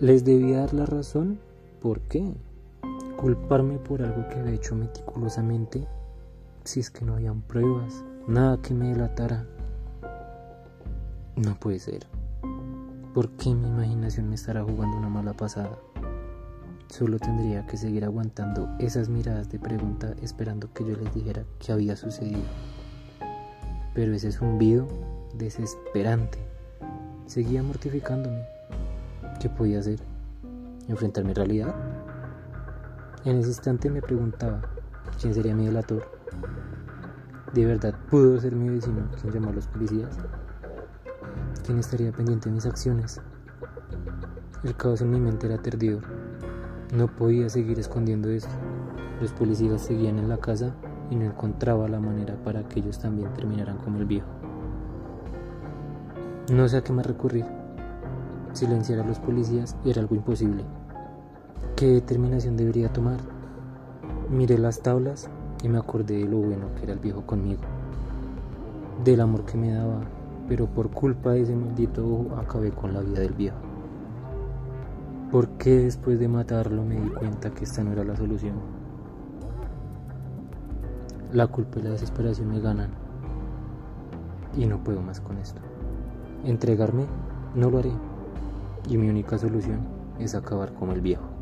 Les debía dar la razón. ¿Por qué? Culparme por algo que había hecho meticulosamente si es que no habían pruebas, nada que me delatara. No puede ser. ¿Por qué mi imaginación me estará jugando una mala pasada? Solo tendría que seguir aguantando esas miradas de pregunta esperando que yo les dijera qué había sucedido. Pero ese zumbido desesperante seguía mortificándome. ¿Qué podía hacer? ¿Enfrentar mi realidad? En ese instante me preguntaba quién sería mi delator. ¿De verdad pudo ser mi vecino quien llamó a los policías? ¿Quién estaría pendiente de mis acciones? El caos en mi mente era aterrador. No podía seguir escondiendo esto. Los policías seguían en la casa y no encontraba la manera para que ellos también terminaran como el viejo. No sé a qué más recurrir. Silenciar a los policías era algo imposible. ¿Qué determinación debería tomar? Miré las tablas y me acordé de lo bueno que era el viejo conmigo, del amor que me daba, pero por culpa de ese maldito ojo acabé con la vida del viejo. ¿Por qué después de matarlo me di cuenta que esta no era la solución? La culpa y la desesperación me ganan y no puedo más con esto. Entregarme no lo haré y mi única solución es acabar como el viejo.